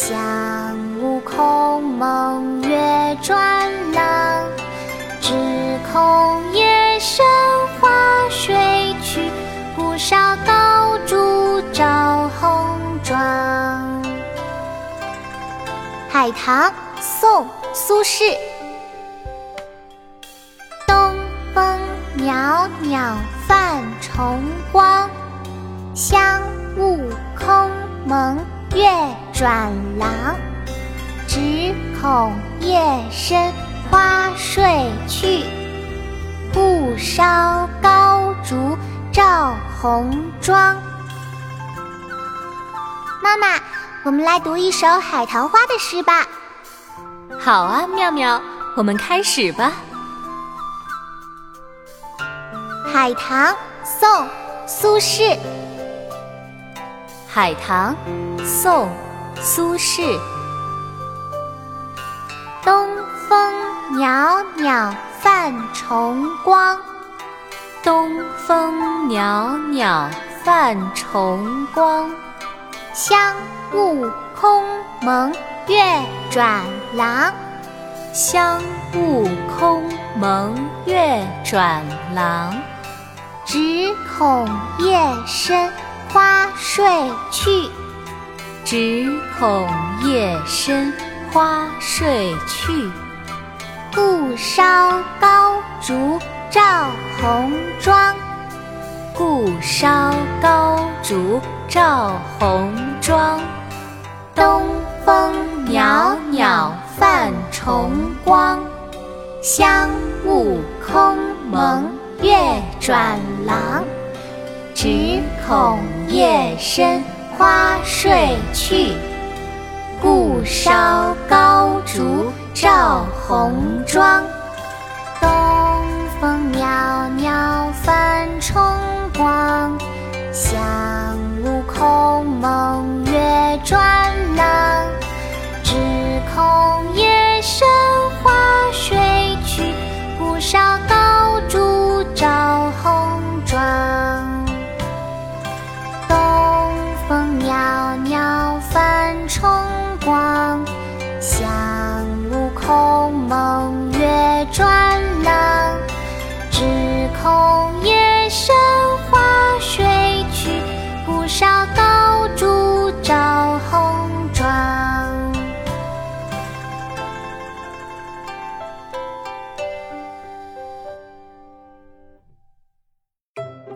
像悟空，蒙月转廊，只恐夜深花睡去，不烧高烛照红妆。海棠宋苏轼，东风袅袅泛重光，想悟空，蒙月。转廊。只恐夜深花睡去，不烧高烛照红妆。妈妈。我们来读一首海棠花的诗吧。好啊，妙妙，我们开始吧。海棠，宋·苏轼。海棠，宋·苏轼。东风袅袅泛崇光，东风袅袅泛崇光。香雾空蒙月转廊，香雾空蒙月转廊。只恐夜深花睡去，只恐夜深花睡去。故烧高烛照红妆，故烧高烛。照红妆，东风袅袅泛崇光，香雾空蒙月转廊。只恐夜深花睡去，故烧高烛照红妆。